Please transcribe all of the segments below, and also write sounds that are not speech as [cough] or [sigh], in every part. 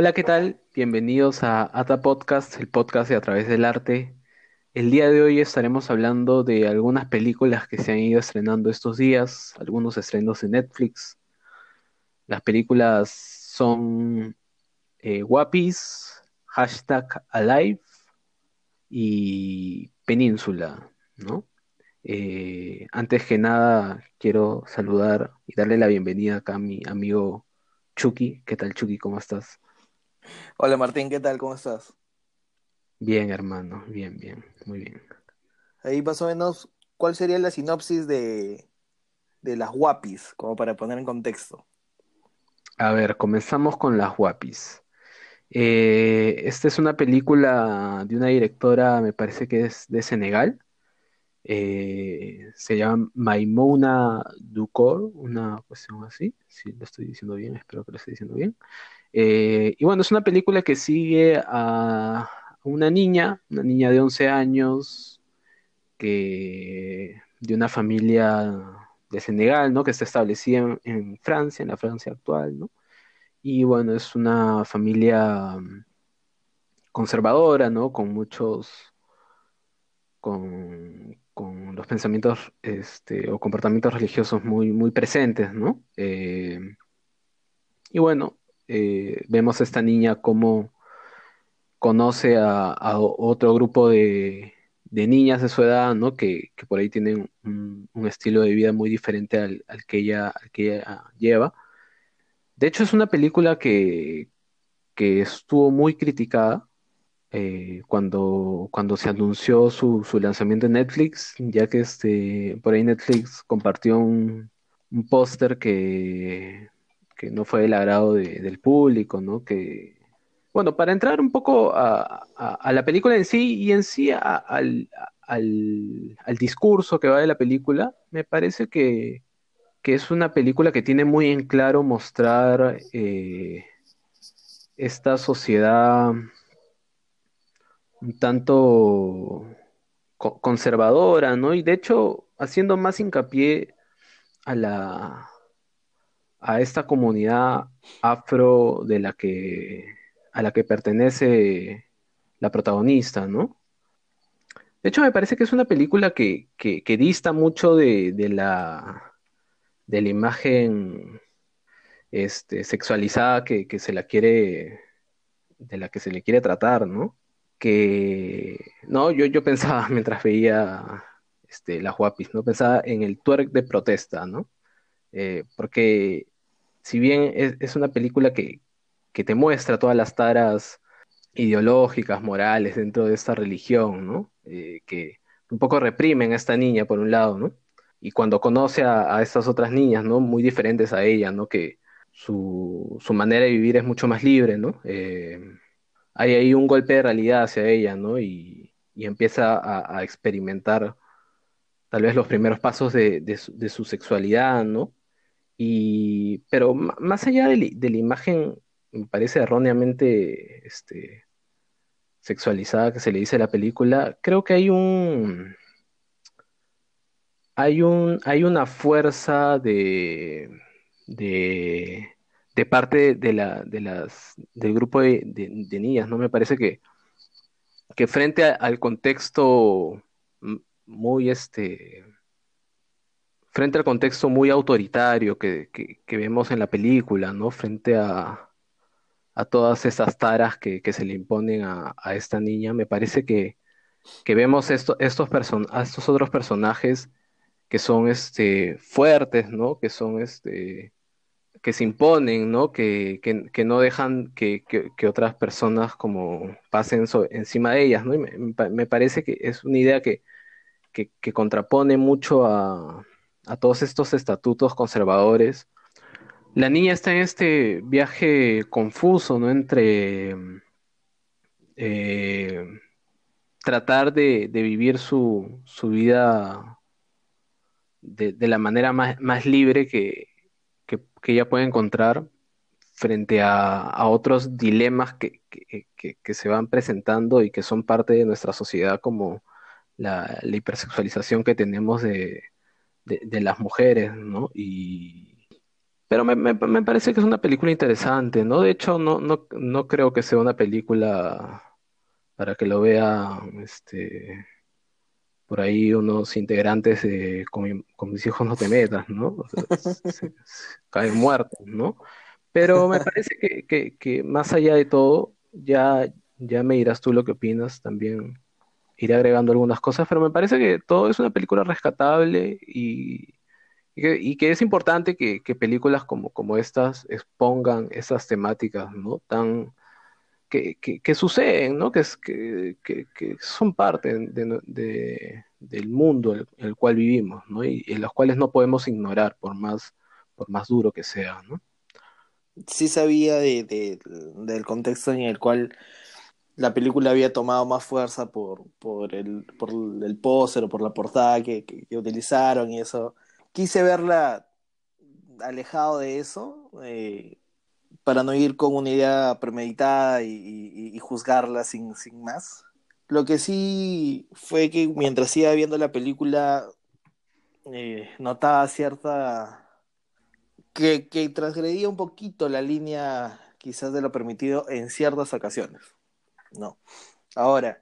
Hola, ¿qué tal? Bienvenidos a Ata Podcast, el podcast de A través del arte. El día de hoy estaremos hablando de algunas películas que se han ido estrenando estos días, algunos estrenos en Netflix. Las películas son eh, Guapis, Hashtag Alive y Península, ¿no? Eh, antes que nada, quiero saludar y darle la bienvenida acá a mi amigo Chucky. ¿Qué tal, Chucky? ¿Cómo estás? Hola Martín, ¿qué tal? ¿Cómo estás? Bien, hermano, bien, bien, muy bien. Ahí más o menos, ¿cuál sería la sinopsis de, de las guapis, como para poner en contexto? A ver, comenzamos con Las Guapis. Eh, esta es una película de una directora, me parece que es de Senegal. Eh, se llama Maimouna Ducor, una cuestión así, si lo estoy diciendo bien, espero que lo esté diciendo bien. Eh, y bueno, es una película que sigue a una niña, una niña de 11 años, que de una familia de Senegal, ¿no? Que está establecida en, Francia, en la Francia actual, ¿no? Y bueno, es una familia mm, conservadora, ¿no? Con muchos, con, con los pensamientos, este, o comportamientos religiosos muy, muy presentes, ¿no? Eh, y bueno, eh, vemos a esta niña como conoce a, otro grupo de, niñas de su edad, ¿no? Que, por ahí tienen un, estilo de vida muy diferente al, que ella, ella lleva. De hecho, es una película que, estuvo muy criticada eh, cuando, cuando se anunció su, lanzamiento en Netflix, ya que este, por ahí Netflix compartió un póster que, que no fue del agrado de- del público, ¿no? Que, bueno, para entrar un poco a, la película en sí y en sí al, discurso que va de la película, me parece que, es una película que tiene muy en claro mostrar eh, esta sociedad un tanto co- conservadora, ¿no? Y de hecho, haciendo más hincapié a la, a esta comunidad afro de la que, a la que pertenece la protagonista, ¿no? De hecho, me parece que es una película que, que, dista mucho de, de la, de la imagen este, sexualizada que, que se la quiere, de la que se le quiere tratar, ¿no? Que, no, yo, yo pensaba [laughs] mientras veía este, las guapis, ¿no? Pensaba en el twerk de protesta, ¿no? Eh, porque si bien es, una película que, que te muestra todas las taras ideológicas, morales dentro de esta religión, ¿no? Eh, que un poco reprimen a esta niña por un lado, ¿no? Y cuando conoce a, estas otras niñas, ¿no? Muy diferentes a ella, ¿no? Que su, su manera de vivir es mucho más libre, ¿no? Eh, hay ahí un golpe de realidad hacia ella, ¿no? Y, y empieza a, experimentar tal vez los primeros pasos de, de su, de su sexualidad, ¿no? Y, pero más allá de, la imagen, me parece erróneamente este, sexualizada que se le dice a la película, creo que hay un, hay un, hay una fuerza de, de, parte de la, de las, del grupo de, niñas, ¿no? Me parece que, que frente al contexto muy, este, frente al contexto muy autoritario que, que, vemos en la película, ¿no? Frente a, a todas esas taras que, que se le imponen a, a esta niña, me parece que, que vemos esto, estos, person a estos otros personajes que son este, fuertes, ¿no? Que son este, que se imponen, ¿no? Que, que, que no dejan que, que, otras personas como pasen so- encima de ellas, ¿no? Me, me pa- me parece que es una idea que contrapone mucho a, a todos estos estatutos conservadores. La niña está en este viaje confuso, ¿no? Entre eh, tratar de, vivir su, su vida de, la manera más, más libre que, que, ella puede encontrar frente a, otros dilemas que, que, que- que se van presentando y que son parte de nuestra sociedad, como la, la hipersexualización que tenemos de, de, de las mujeres, ¿no? Y, Pero me, me- me parece que es una película interesante, ¿no? De hecho, no, no, no creo que sea una película para que lo vea este, por ahí unos integrantes de con, mi- con mis hijos no te metas, ¿no? O sea, [laughs] se, se caen muertos, ¿no? Pero me parece que, que, que más allá de todo, ya, ya me dirás tú lo que opinas, también iré agregando algunas cosas, pero me parece que todo es una película rescatable y, que, es importante que, películas como, estas expongan esas temáticas, ¿no? Tan, que, suceden, ¿no? Que, son parte del mundo en el cual vivimos, ¿no? Y, y los cuales no podemos ignorar por más, por más duro que sea, ¿no? Sí sabía de, de- del contexto en el cual la película había tomado más fuerza por, por el, por el póster o por la portada que, que- utilizaron y eso. Quise verla alejado de eso, eh, para no ir con una idea premeditada y juzgarla sin, sin más. Lo que sí fue que mientras iba viendo la película, eh, notaba cierta... que, que transgredía un poquito la línea quizás de lo permitido en ciertas ocasiones, ¿no? Ahora,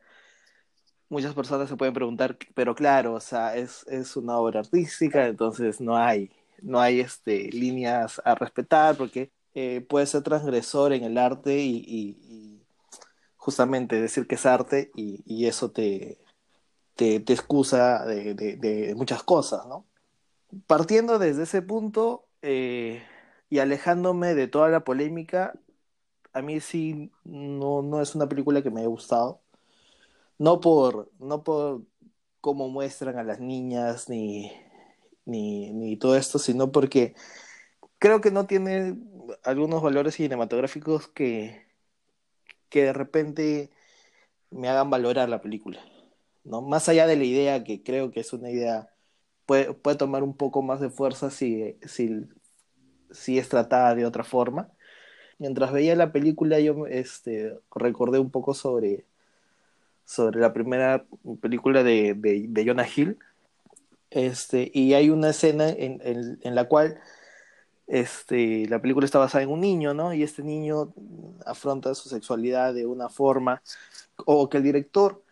muchas personas se pueden preguntar, pero claro, o sea, es, es una obra artística, entonces no hay, no hay este, líneas a respetar, porque eh, puede ser transgresor en el arte y, justamente decir que es arte y, eso te, te, te excusa de muchas cosas, ¿no? Partiendo desde ese punto eh, y alejándome de toda la polémica, a mí sí no, no es una película que me haya gustado. No por, no por cómo muestran a las niñas ni, ni, ni todo esto, sino porque creo que no tiene algunos valores cinematográficos que, que de repente me hagan valorar la película, ¿no? Más allá de la idea, que creo que es una idea, puede, puede tomar un poco más de fuerza si, si, si es tratada de otra forma. Mientras veía la película, yo este, recordé un poco sobre, sobre la primera película de, de, Jonah Hill, este, y hay una escena en, en, en la cual este, la película está basada en un niño, ¿no? Y este niño afronta su sexualidad de una forma, o que el director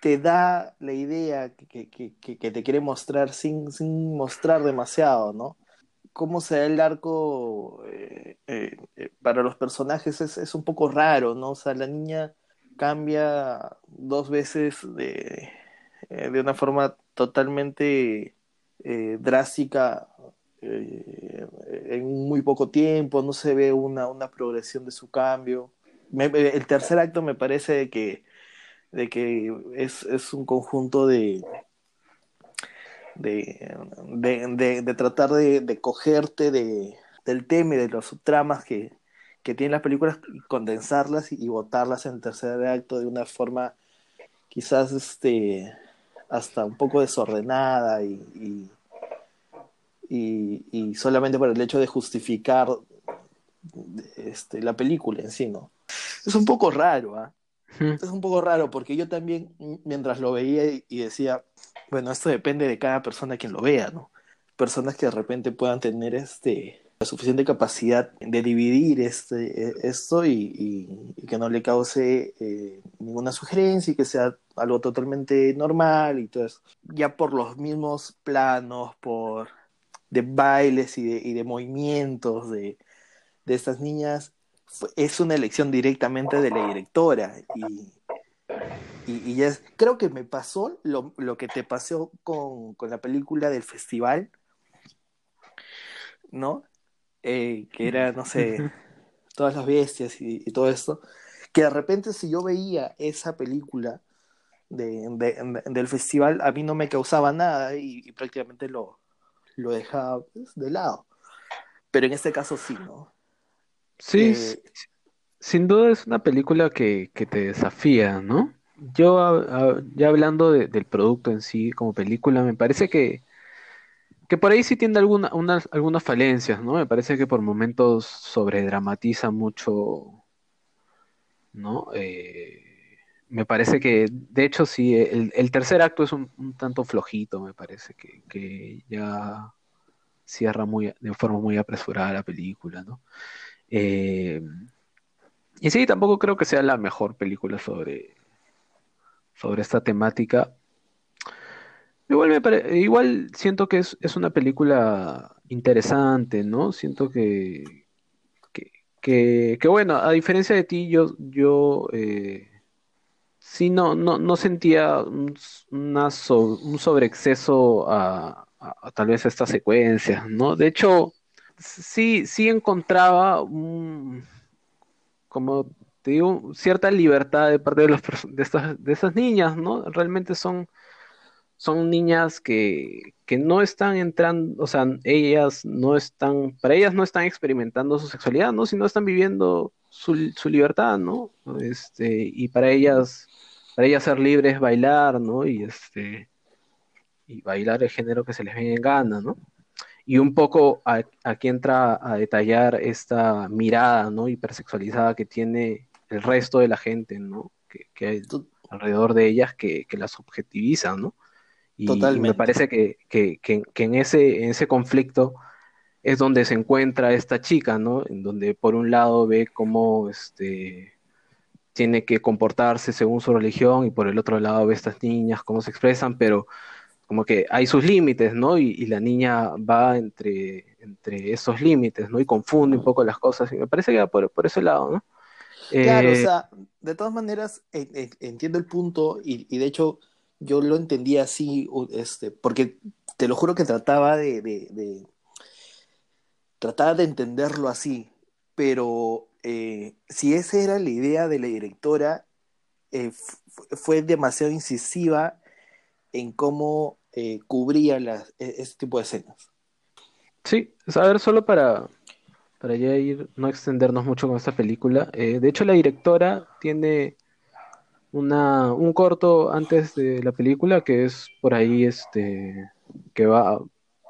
te da la idea que, que, que, que te quiere mostrar sin, sin, mostrar demasiado, ¿no? Cómo se da el arco eh, eh, para los personajes es, es, un poco raro, ¿no? O sea, la niña cambia dos veces de, eh, de una forma totalmente eh, drástica eh, en muy poco tiempo, no se ve una, una progresión de su cambio. El tercer acto me parece que, de que es, es un conjunto de, de, de, de, de tratar de, de cogerte de, del tema y de los subtramas que, que tienen las películas, y condensarlas y, y botarlas en el tercer acto de una forma quizás este hasta un poco desordenada y, y y, y, solamente por el hecho de justificar este, la película en sí, ¿no? Es un poco raro, ¿ah? ¿eh? Es un poco raro porque yo también, mientras lo veía y decía, bueno, esto depende de cada persona quien lo vea, ¿no? Personas que de repente puedan tener este, la suficiente capacidad de dividir este, esto y, y, y que no le cause eh, ninguna sugerencia y que sea algo totalmente normal y todo eso. Ya por los mismos planos, por de bailes y de, y de movimientos de, de, estas niñas es una elección directamente de la directora y, y, y ya es, creo que me pasó lo, lo que te pasó con, con, la película del festival ¿no? Eh, que era, no sé, [laughs] todas las bestias y, y, todo esto, que de repente si yo veía esa película de, de, del festival, a mí no me causaba nada y, y prácticamente lo, lo dejaba pues, de lado. Pero en este caso sí, ¿no? Sí, eh, sin duda es una película que, que te desafía, ¿no? Yo, ya hablando de, del producto en sí como película, me parece que, que por ahí sí tiene alguna, unas, algunas falencias, ¿no? Me parece que por momentos sobredramatiza mucho, ¿no? Eh, me parece que, de hecho, sí, el, el tercer acto es un, un tanto flojito, me parece que, que ya cierra muy, de forma muy apresurada la película, ¿no? Eh, y sí, tampoco creo que sea la mejor película sobre, sobre esta temática. Igual, me igual siento que es, es, una película interesante, ¿no? Siento que, que, que, bueno, a diferencia de ti, yo, yo eh, sí no, no, no sentía un, una un sobreexceso a, a, tal vez a estas secuencias, ¿no? De hecho, sí, sí encontraba un, como te digo, cierta libertad de parte de, los, de, estas, de esas niñas, ¿no? Realmente son, son niñas que, que no están entrando, o sea, ellas no están, para ellas no están experimentando su sexualidad, ¿no? Sino están viviendo su, su libertad, ¿no? Este, y para ellas, para ellas ser libres bailar, ¿no? Y este, y bailar el género que se les venga en gana, ¿no? Y un poco aquí entra a detallar esta mirada, ¿no? Hipersexualizada que tiene el resto de la gente, ¿no? Que, hay alrededor de ellas que, que las objetiviza, ¿no? Y, me parece que, que, en, ese, en ese conflicto es donde se encuentra esta chica, ¿no? En donde por un lado ve cómo este, tiene que comportarse según su religión y por el otro lado ve estas niñas, cómo se expresan, pero como que hay sus límites, ¿no? Y, la niña va entre, entre esos límites, ¿no? Y confunde un poco las cosas, y me parece que va por, ese lado, ¿no? Claro, o eh, sea, de todas maneras, entiendo el punto, y, de hecho yo lo entendía así, este, porque te lo juro que trataba de, de, trataba de entenderlo así, pero eh, si esa era la idea de la directora, eh, fue demasiado incisiva en cómo eh, cubría las, e, este tipo de escenas. Sí, a ver, solo para, para ya ir, no extendernos mucho con esta película. Eh, de hecho, la directora tiene una, un corto antes de la película que es por ahí, este, que va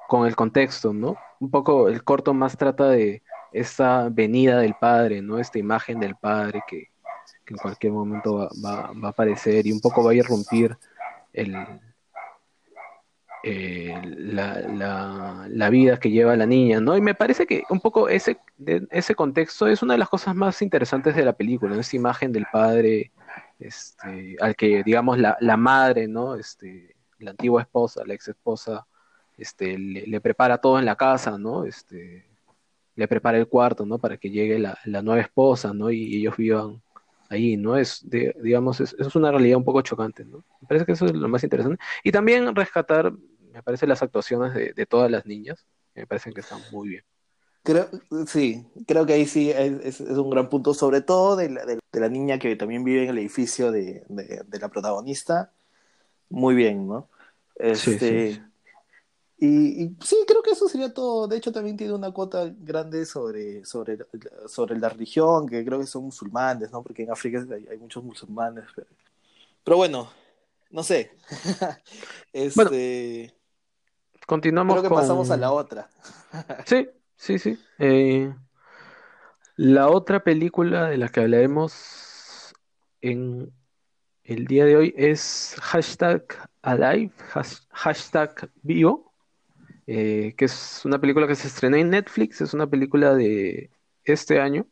con el contexto, ¿no? Un poco el corto más trata de esta venida del padre, ¿no? Esta imagen del padre que, en cualquier momento va, va, va, a aparecer y un poco va a irrumpir el, eh, la, la, vida que lleva la niña, ¿no? Y me parece que un poco ese, ese contexto es una de las cosas más interesantes de la película, ¿no? Esa imagen del padre, este, al que, digamos, la, la madre, ¿no? Este, la antigua esposa, la ex esposa, este, le, prepara todo en la casa, ¿no? Este, le prepara el cuarto, ¿no? Para que llegue la, la nueva esposa, ¿no? Y ellos vivan ahí, ¿no? Es, digamos, es, es, una realidad un poco chocante, ¿no? Me parece que eso es lo más interesante. Y también rescatar me parecen las actuaciones de, todas las niñas, me parecen que están muy bien. Creo, sí, creo que ahí sí es, un gran punto, sobre todo de la, de, la, niña que también vive en el edificio de, la protagonista. Muy bien, ¿no? Este, Y, sí, creo que eso sería todo. De hecho, también tiene una cuota grande sobre, sobre, sobre la religión, que creo que son musulmanes, ¿no? Porque en África hay, muchos musulmanes. Pero, bueno, no sé. [laughs] este... Continuamos Creo que pasamos a la otra. [laughs] sí, sí, sí. Eh, la otra película de la que hablaremos en el día de hoy es hashtag Alive, hashtag Vivo, eh, que es una película que se estrenó en Netflix, es una película de este año,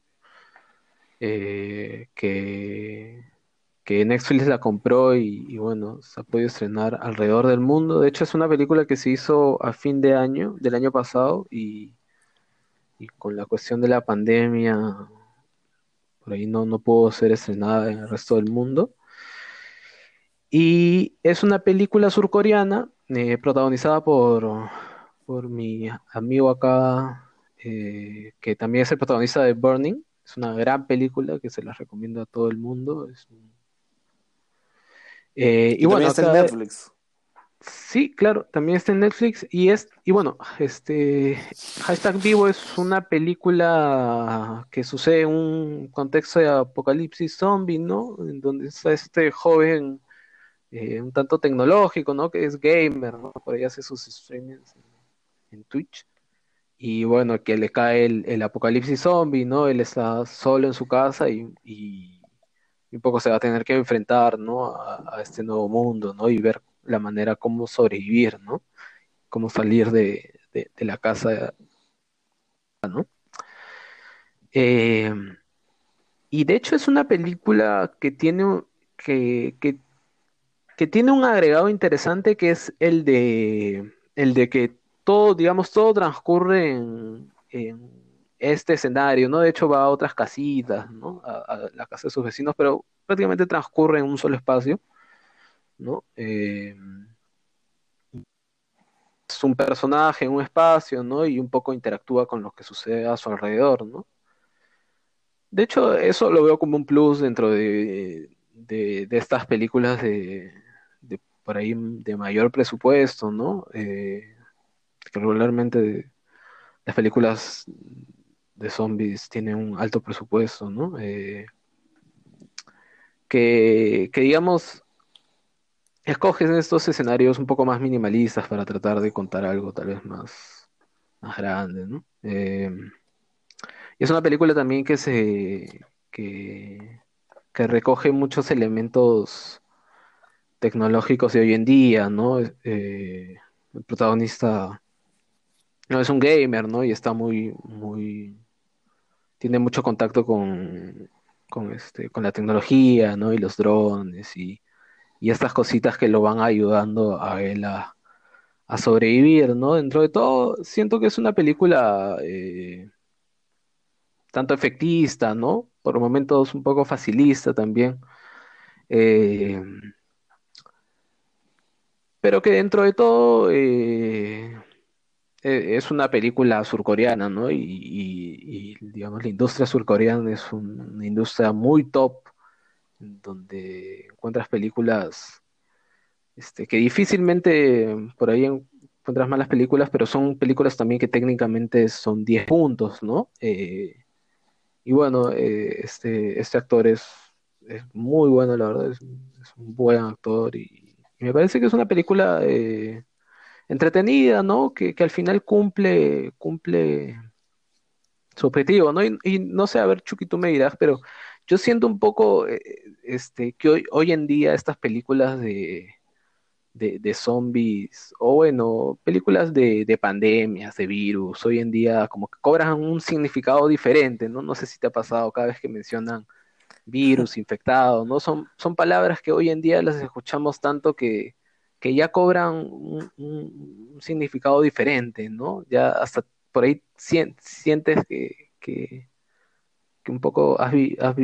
eh, que que Netflix la compró y, bueno, se ha podido estrenar alrededor del mundo. De hecho, es una película que se hizo a fin de año, del año pasado, y, con la cuestión de la pandemia, por ahí no, no pudo ser estrenada en el resto del mundo. Y es una película surcoreana eh, protagonizada por, por mi amigo acá, eh, que también es el protagonista de Burning. Es una gran película que se la recomiendo a todo el mundo. Es un eh, y, bueno, está en Netflix. Sí, claro, también está en Netflix y es y bueno, este Hashtag Vivo es una película que sucede en un contexto de apocalipsis zombie, ¿no? En donde está este joven eh, un tanto tecnológico, ¿no? Que es gamer, ¿no? Por ahí hace sus streamings en, Twitch y bueno, que le cae el, apocalipsis zombie, ¿no? Él está solo en su casa y y un poco se va a tener que enfrentar, ¿no? A, este nuevo mundo, ¿no? Y ver la manera cómo sobrevivir, ¿no? Cómo salir de, de, la casa, ¿no? Eh, y de hecho es una película que tiene, que, que, tiene un agregado interesante que es el de, el de que todo, digamos, todo transcurre en, este escenario, ¿no? De hecho va a otras casitas, ¿no? A, la casa de sus vecinos, pero prácticamente transcurre en un solo espacio, ¿no? Eh, es un personaje en un espacio, ¿no? Y un poco interactúa con lo que sucede a su alrededor, ¿no? De hecho, eso lo veo como un plus dentro de, estas películas de, por ahí de mayor presupuesto, ¿no? Eh, regularmente las películas de zombies tienen un alto presupuesto, ¿no? Eh, que, que, digamos, escoges estos escenarios un poco más minimalistas para tratar de contar algo tal vez más, más grande, ¿no? Eh, y es una película también que se que, recoge muchos elementos tecnológicos de hoy en día, ¿no? Eh, el protagonista no es un gamer, ¿no? Y está muy, muy, tiene mucho contacto con, con este, con la tecnología, ¿no? Y los drones y, y estas cositas que lo van ayudando a él a, sobrevivir, ¿no? Dentro de todo, siento que es una película eh, tanto efectista, ¿no? Por momentos un poco facilista también. Eh, pero que dentro de todo eh, es una película surcoreana, ¿no? Y, digamos, la industria surcoreana es una industria muy top, donde encuentras películas este, que difícilmente por ahí encuentras malas películas, pero son películas también que técnicamente son 10 puntos, ¿no? Eh, y bueno, eh, este, este actor es, es, muy bueno, la verdad, es, un buen actor y, me parece que es una película eh, entretenida, ¿no? Que, al final cumple, cumple su objetivo, ¿no? Y, no sé, a ver, Chucky, tú me dirás, pero yo siento un poco eh, este, que hoy, hoy en día estas películas de, de, zombies, o bueno, películas de, de, pandemias, de virus, hoy en día como que cobran un significado diferente, ¿no? No sé si te ha pasado cada vez que mencionan virus, [laughs] infectado, ¿no? Son, son palabras que hoy en día las escuchamos tanto que, que ya cobran un, significado diferente, ¿no? Ya hasta por ahí sientes que, que que un poco has,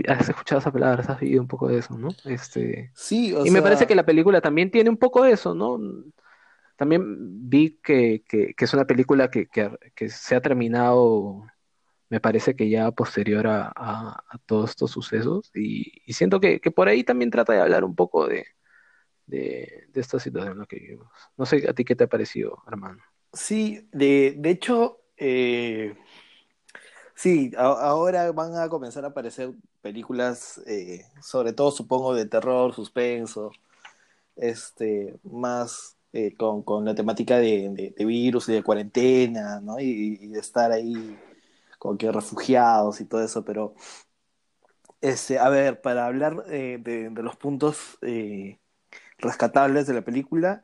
has, escuchado esas palabras, has vivido un poco de eso, ¿no? Este, sí, y me parece que la película también tiene un poco de eso, ¿no? También vi que, que, es una película que, que, se ha terminado, me parece que ya posterior a, a, todos estos sucesos, y, y siento que, por ahí también trata de hablar un poco de, de, de esta situación en la que vivimos. No sé a ti qué te ha parecido, hermano. Sí, de, de hecho, eh, Sí, ahora van a comenzar a aparecer películas, eh, sobre todo supongo de terror, suspenso, este, más eh, con, la temática de, virus y de cuarentena, ¿no? Y, de estar ahí con que refugiados y todo eso, pero, este, a ver, para hablar eh, de, los puntos rescatables de la película,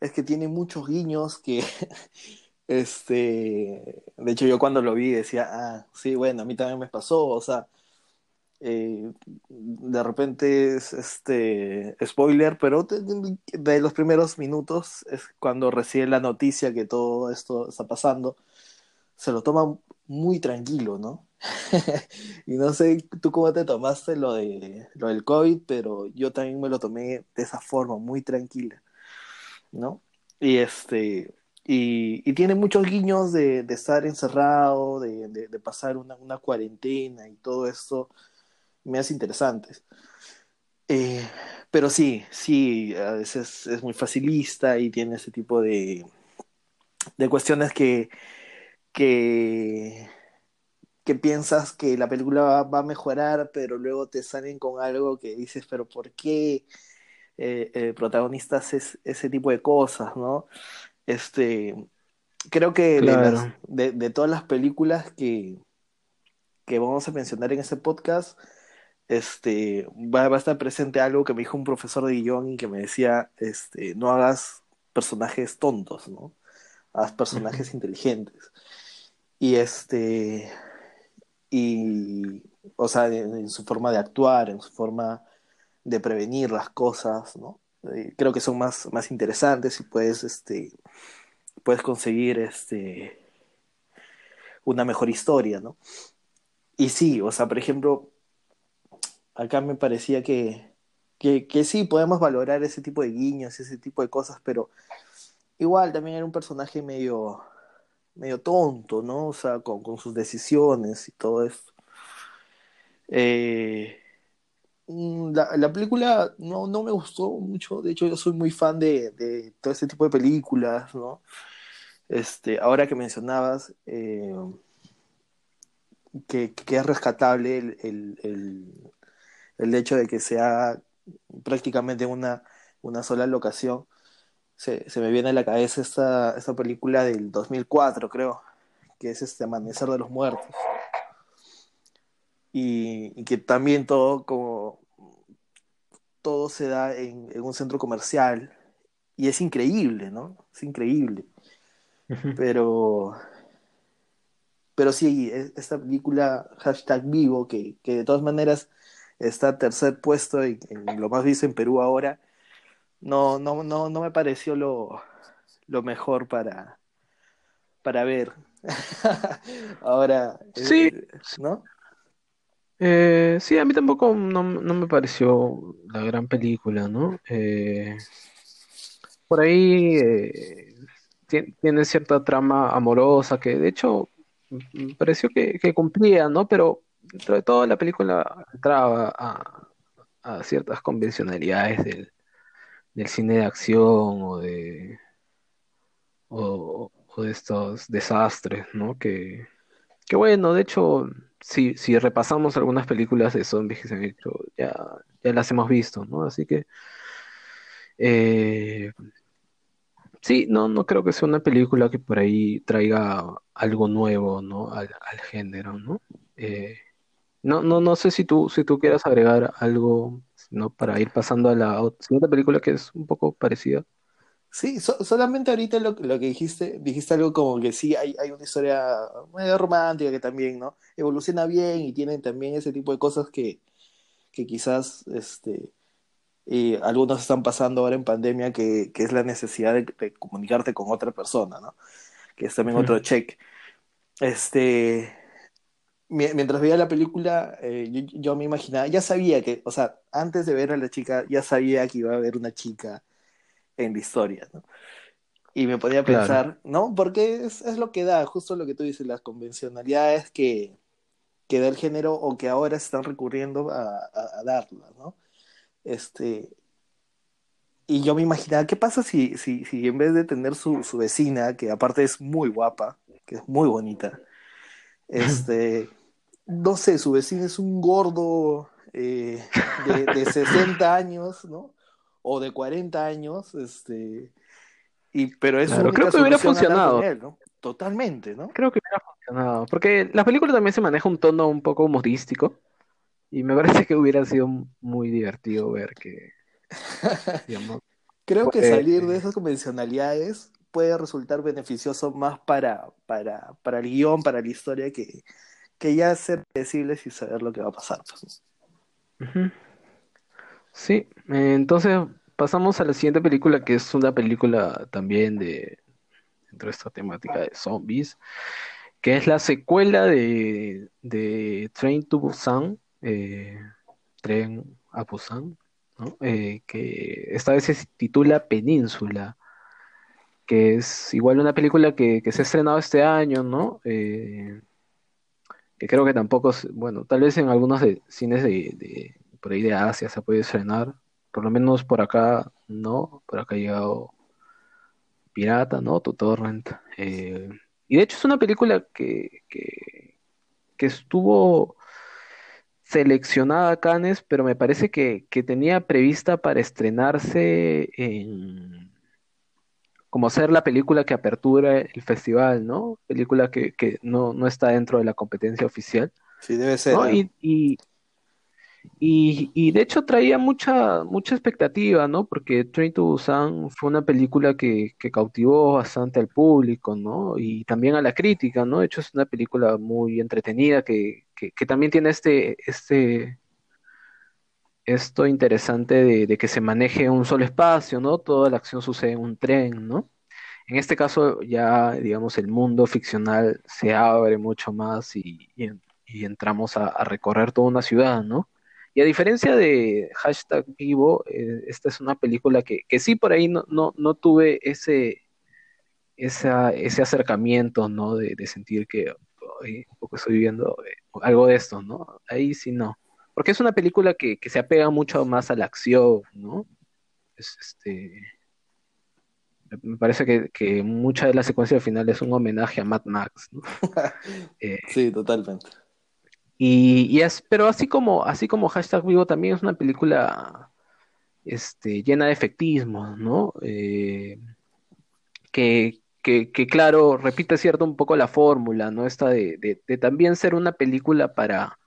es que tiene muchos guiños que [laughs] Este, de hecho yo cuando lo vi decía, ah, sí, bueno, a mí también me pasó, o sea, eh, de repente es este spoiler, pero de, los primeros minutos es cuando recibe la noticia que todo esto está pasando, se lo toma muy tranquilo, ¿no? [laughs] y no sé tú cómo te tomaste lo de lo del COVID, pero yo también me lo tomé de esa forma, muy tranquila, ¿no? Y este y, tiene muchos guiños de, estar encerrado, de, pasar una, cuarentena y todo esto me hace interesantes. Eh, pero sí, sí, a veces es muy facilista y tiene ese tipo de, de cuestiones que, que, que piensas que la película va, a mejorar, pero luego te salen con algo que dices, pero ¿por qué eh, el protagonista hace ese tipo de cosas, no? Este, creo que de, todas las películas que, que vamos a mencionar en este podcast, este, va, a estar presente algo que me dijo un profesor de guion y que me decía, este, no hagas personajes tontos, ¿no? a personajes inteligentes. Y este, y, o sea, en, su forma de actuar, en su forma de prevenir las cosas, ¿no? Eh, creo que son más, más interesantes y puedes, este, puedes conseguir, este, una mejor historia, ¿no? Y sí, o sea, por ejemplo, acá me parecía que, que, que sí, podemos valorar ese tipo de guiños, ese tipo de cosas, pero igual también era un personaje medio, medio tonto, ¿no? O sea, con, con sus decisiones y todo esto. Eh, mm, la, la, película no, no me gustó mucho, de hecho yo soy muy fan de, de todo este tipo de películas, ¿no? Este, ahora que mencionabas eh, que, que, es rescatable el, el, el, el, hecho de que sea prácticamente una, una sola locación, se, se me viene a la cabeza esta, esta película del 2004, creo, que es este Amanecer de los Muertos. Y, y que también todo como todo se da en, en, un centro comercial y es increíble, ¿no? Es increíble. Pero pero sí, e, esta película hashtag vivo, que, que de todas maneras está tercer puesto en, en, lo más visto en Perú ahora, no, no, no, no me pareció lo, lo mejor para, para ver. [laughs] Ahora, sí, eh, ¿no? Eh, sí, a mí tampoco no, no, me pareció la gran película, ¿no? Eh, por ahí eh, tiene cierta trama amorosa que de hecho me pareció que, que, cumplía, ¿no? Pero dentro de todo la película entraba a, a ciertas convencionalidades del, del cine de acción o de, o, de estos desastres, ¿no? Que, que bueno, de hecho, si, si repasamos algunas películas de zombies que se han hecho, ya, ya las hemos visto, ¿no? Así que eh, sí, no, no creo que sea una película que por ahí traiga algo nuevo, ¿no? Al, al género, ¿no? Eh, no, no, no sé si tú, si tú quieras agregar algo ¿no? Para ir pasando a la siguiente película que es un poco parecida. Sí, so, solamente ahorita lo, lo, que dijiste, dijiste algo como que sí, hay, hay una historia medio romántica que también, ¿no? Evoluciona bien y tienen también ese tipo de cosas que, que quizás este, eh, algunos están pasando ahora en pandemia, que, que es la necesidad de, de, comunicarte con otra persona, ¿no? Que es también otro check. Este, mientras veía la película, eh, yo, yo, me imaginaba, ya sabía que, o sea, antes de ver a la chica, ya sabía que iba a haber una chica en la historia, ¿no? Y me podía pensar, claro. ¿no? Porque es, es, lo que da, justo lo que tú dices, las convencionalidades que, que da el género o que ahora están recurriendo a, a, a darlas, ¿no? Este, y yo me imaginaba, ¿qué pasa si, si, si en vez de tener su, su vecina, que aparte es muy guapa, que es muy bonita, este, no sé, su vecino es un gordo eh, de, de, [laughs] 60 años, ¿no? O de 40 años, este, y, pero es claro, creo que hubiera funcionado. Él, ¿no? Totalmente, ¿no? Creo que hubiera funcionado, porque la película también se maneja un tono un poco humorístico, y me [laughs] parece que hubiera sido muy divertido ver que, [laughs] digamos, Creo que salir de esas convencionalidades puede resultar beneficioso más para, para, para el guion, para la historia, que, que ya ser predecibles y saber lo que va a pasar. Pues. Sí, entonces pasamos a la siguiente película, que es una película también de dentro de esta temática de zombies, que es la secuela de, de Train to Busan, eh, Tren a Busan, eh, que esta vez se titula Península que es igual una película que, que se ha estrenado este año, ¿no? Eh, que creo que tampoco, bueno, tal vez en algunos de, cines de, por ahí de Asia se puede estrenar, por lo menos por acá no, por acá ha llegado Pirata, ¿no? Torrent. Eh, y de hecho es una película que, que, que estuvo seleccionada a Cannes, pero me parece que, que tenía prevista para estrenarse en como ser la película que apertura el festival, ¿no? Película que, que no, no, está dentro de la competencia oficial. Sí, debe ser. ¿no? Y, y, Y, y de hecho traía mucha, mucha expectativa, ¿no? Porque Train to Busan fue una película que, que cautivó bastante al público, ¿no? Y también a la crítica, ¿no? De hecho es una película muy entretenida que, que, que también tiene este, este, esto interesante de, que se maneje un solo espacio, ¿no? Toda la acción sucede en un tren, ¿no? En este caso ya, digamos, el mundo ficcional se abre mucho más y, y en- y entramos a, recorrer toda una ciudad, ¿no? Y a diferencia de Hashtag Vivo, eh, esta es una película que, sí por ahí no, no, no tuve ese, ese acercamiento, ¿no? De, sentir que "Ay, un poco estoy viviendo eh, algo de esto, ¿no? Ahí sí no. Porque es una película que, que se apega mucho más a la acción, ¿no? Es, este, me parece que, que mucha de la secuencia final es un homenaje a Mad Max, ¿no? [laughs] Eh, Sí, totalmente. y, y es, pero así como, así como Hashtag Vivo también es una película este, llena de efectismos, ¿no? Eh, que, que, que, claro, repite cierto un poco la fórmula, ¿no? Esta de, de, de también ser una película para,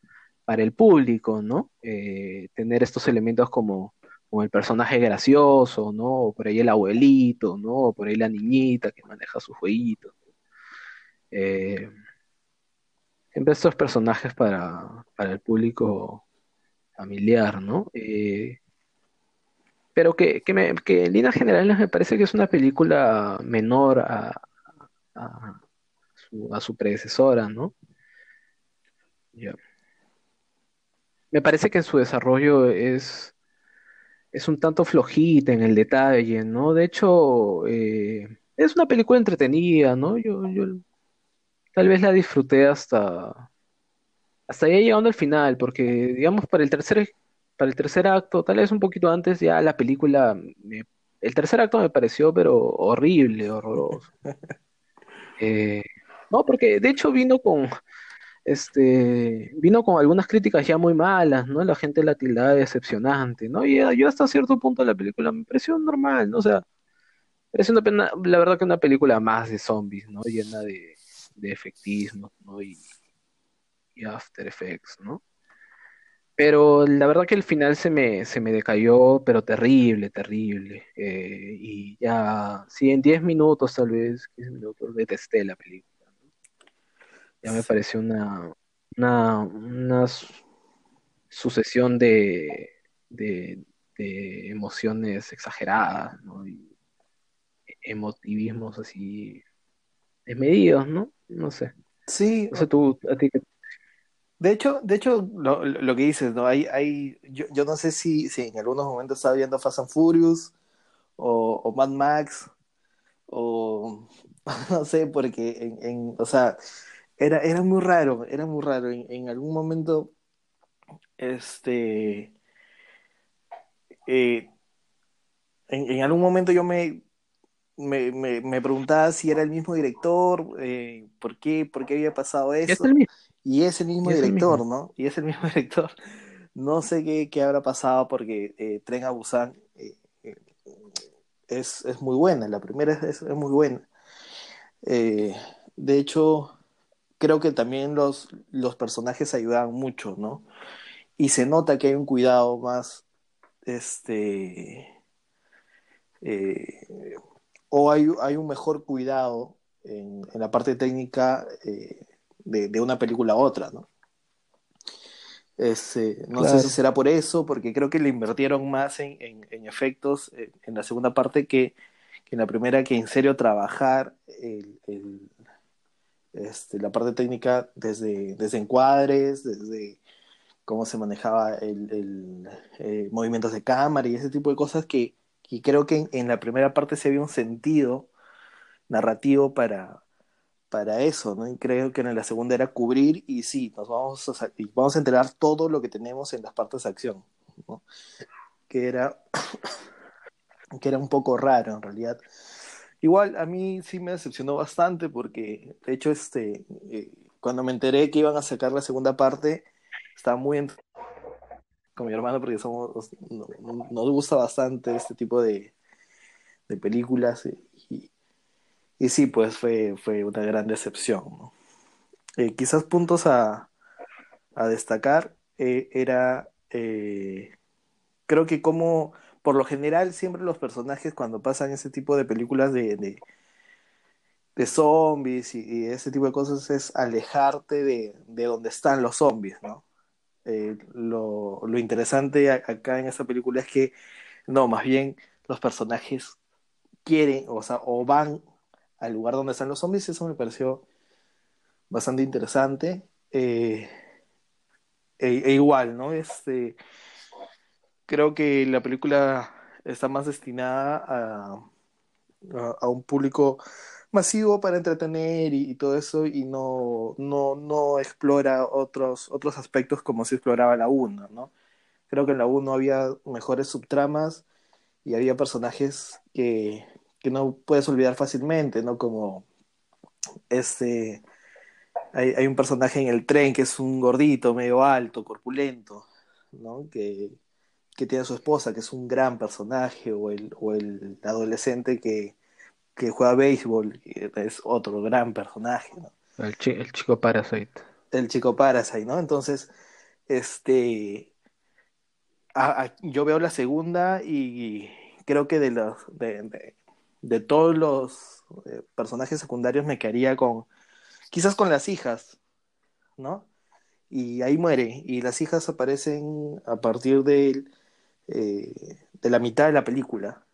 para el público, ¿no? Eh, tener estos elementos como, como el personaje gracioso, ¿no? O por ahí el abuelito, ¿no? O por ahí la niñita que maneja sus jueguitos. Eh, siempre estos personajes para, para el público familiar, ¿no? Eh, pero que, que, me, que en líneas generales me parece que es una película menor a, a, su, a su predecesora, ¿no? Ya. Me parece que en su desarrollo es, es un tanto flojita en el detalle, ¿no? De hecho, eh, es una película entretenida, ¿no? Yo, yo tal vez la disfruté hasta, hasta ya llegando al final, porque digamos para el tercer, para el tercer acto, tal vez un poquito antes, ya la película, me- el tercer acto me pareció pero horrible, horroroso. [laughs] Eh, no, porque de hecho vino con, este, vino con algunas críticas ya muy malas, ¿no? La gente la tildaba de decepcionante, ¿no? Y eh, yo hasta cierto punto la película me pareció normal, ¿no? O sea, pareció una pena, la verdad que una película más de zombies, ¿no? Llena de, de efectismo, ¿no? Y, y After Effects, ¿no? Pero la verdad que el final se me, se me decayó, pero terrible, terrible. Eh, y ya, sí, en 10 minutos, tal vez, 15 minutos, detesté la película. Ya me pareció una, una, una su- sucesión de, de, de emociones exageradas, ¿no? Y emotivismos así desmedidos, ¿no? No sé. Sí, No sé tú, a ti de hecho, de hecho, lo, lo que dices, ¿no? Hay, hay, yo, yo no sé si, si en algunos momentos estaba viendo Fast and Furious o, o Mad Max o [laughs] no sé, porque en, en- o sea, era, era muy raro, era muy raro. En, en algún momento, este, eh, en, en algún momento yo me, me, me, me preguntaba si era el mismo director, eh, por qué, por qué había pasado Y es eso. el mismo, Y es el mismo es el director, mismo. ¿no? Y es el mismo [laughs] director. No sé qué, qué habrá pasado porque eh, Tren a Busan eh, eh, es, es muy buena, la primera es, es- es muy buena. Eh, de hecho, creo que también los, los personajes ayudan mucho, ¿no? Y se nota que hay un cuidado más, este, eh, o hay, hay un mejor cuidado en, en la parte técnica eh, de, de una película a otra, ¿no? Este, no sé si será por eso, porque creo que le invirtieron más en, en- en efectos en, en la segunda parte que, que en la primera, que en serio trabajar el, el- este, la parte técnica desde, desde encuadres, desde cómo se manejaba el, el, eh, movimientos de cámara y ese tipo de cosas que, que creo que en, en la primera parte se había un sentido narrativo para, para eso, ¿no? Y creo que en la segunda era cubrir y sí, nos vamos a, y vamos a enterar todo lo que tenemos en las partes de acción, ¿no? Que era, [coughs] que era un poco raro en realidad. Igual a mí sí me decepcionó bastante porque, de hecho, este, eh, cuando me enteré que iban a sacar la segunda parte, estaba muy con mi hermano porque somos, no- no- nos gusta bastante este tipo de, de películas y, y sí, pues fue, fue una gran decepción. Eh, quizás puntos a, a destacar eh, era creo que como, por lo general, siempre los personajes cuando pasan ese tipo de películas de, de, zombies y, ese tipo de cosas es alejarte de, de donde están los zombies, ¿no? Eh, lo, lo interesante acá en esta película es que, no, más bien los personajes quieren, o sea, o van al lugar donde están los zombies, eso me pareció bastante interesante. Eh, e, e igual, ¿no? Este, creo que la película está más destinada a, a, un público masivo para entretener y, y todo eso, y no, no, no explora otros, otros aspectos como se exploraba la 1, ¿no? Creo que en la 1 había mejores subtramas y había personajes que, que no puedes olvidar fácilmente, ¿no? Como este, hay, hay un personaje en el tren que es un gordito, medio alto, corpulento, ¿no? Que, que tiene su esposa, que es un gran personaje, o el, o el adolescente que, que juega béisbol, que es otro gran personaje, ¿no? El, chi- el chico Parasite. El chico Parasite, ¿no? Entonces, este, a- a- yo veo la segunda y creo que de los, de, de, de todos los eh, personajes secundarios me quedaría con, quizás con las hijas, ¿no? Y ahí muere, y las hijas aparecen a partir de, eh, de la mitad de la película,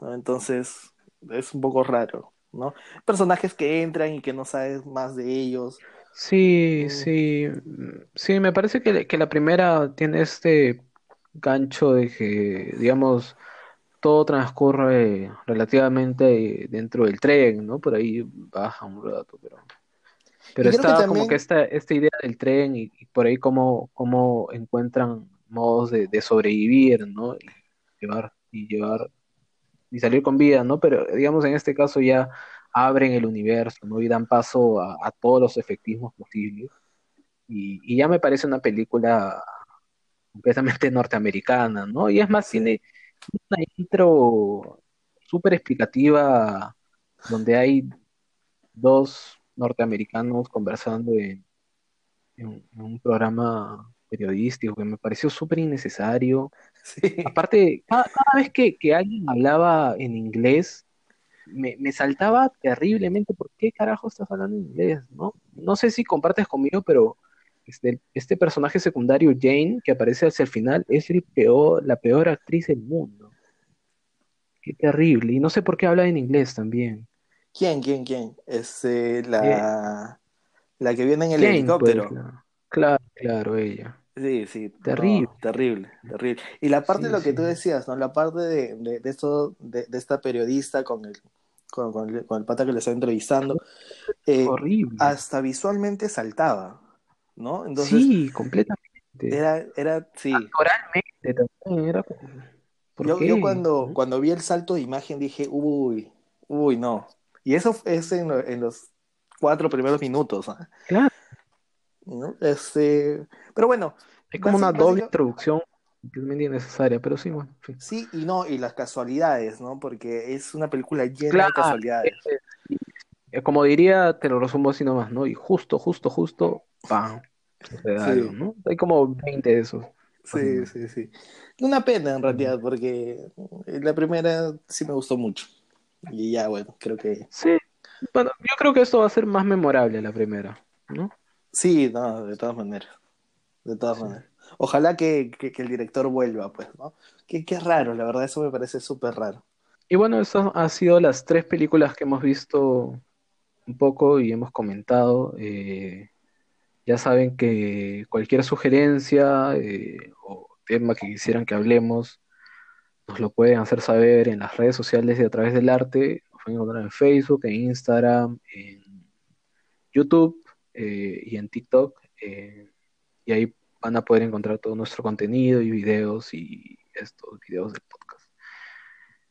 ¿no? Entonces, es un poco raro, ¿no? Personajes que entran y que no sabes más de ellos. Sí, sí, sí, me parece que, que la primera tiene este gancho de que, digamos, todo transcurre relativamente dentro del tren, ¿no? Por ahí baja un rato, pero, pero está como que esta, esta idea del tren y, y por ahí cómo, cómo encuentran modos de, de sobrevivir, ¿no? Y llevar, y llevar, y salir con vida, ¿no? Pero digamos en este caso ya abren el universo, ¿no? Y dan paso a, a todos los efectismos posibles. Y, y ya me parece una película completamente norteamericana, ¿no? Y es más, tiene una intro súper explicativa donde hay dos norteamericanos conversando en, en- en un programa periodístico que me pareció súper innecesario. [laughs] sí, Aparte, cada, cada vez que, que alguien hablaba en inglés, me, me saltaba terriblemente, ¿por qué carajo estás hablando en inglés? ¿No? No sé si compartes conmigo, pero este, este personaje secundario, Jane, que aparece hacia el final, es el peor, la peor actriz del mundo. Qué terrible. Y no sé por qué habla en inglés también. ¿Quién, quién, quién? Este, Eh, la, la que viene en el Jane, pues, helicóptero. la- claro, claro, ella. Sí, sí, Terrible. no, terrible, terrible. Y la parte de lo que tú decías, ¿no? La parte de, de, de esto, de, de esta periodista con el, con, con el, con el pata que le está entrevistando, eh, Horrible. hasta visualmente saltaba, ¿no? Entonces, Sí, completamente. era, era, sí. Actoralmente también era como, ¿por Yo, yo cuando, cuando vi el salto de imagen dije, uy, uy, no. Y eso es en, en los cuatro primeros minutos, ¿ah? Claro, ¿no? Este, pero bueno, es como una doble introducción innecesaria, pero sí, bueno, sí y no, y las casualidades, ¿no? Porque es una película llena Claro, de casualidades. eh, como diría, te lo resumo así nomás, ¿no? Y justo, justo, justo, ¡pam! Hay como 20 de esos. sí, sí, sí. Una pena en Mm. realidad, porque la primera sí me gustó mucho. Y ya, bueno, creo que Sí, bueno, yo creo que esto va a ser más memorable la primera, ¿no? Sí, no, de todas maneras, de todas maneras. Ojalá que, que, que el director vuelva, pues, ¿no? Qué, qué raro, la verdad, eso me parece súper raro. Y bueno, esas han sido las tres películas que hemos visto un poco y hemos comentado. Eh, ya saben que cualquier sugerencia eh, o tema que quisieran que hablemos, nos lo pueden hacer saber en las redes sociales y a través del arte. Nos pueden encontrar en Facebook, en Instagram, en YouTube eh, y en TikTok. eh, y ahí van a poder encontrar todo nuestro contenido y videos y estos videos del podcast.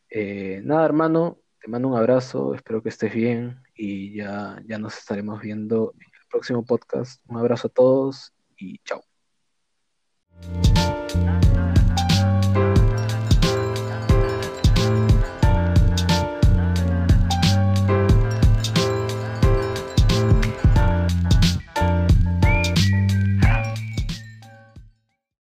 Eh, nada, hermano, te mando un abrazo, espero que estés bien y ya, ya nos estaremos viendo en el próximo podcast. Un abrazo a todos y chao.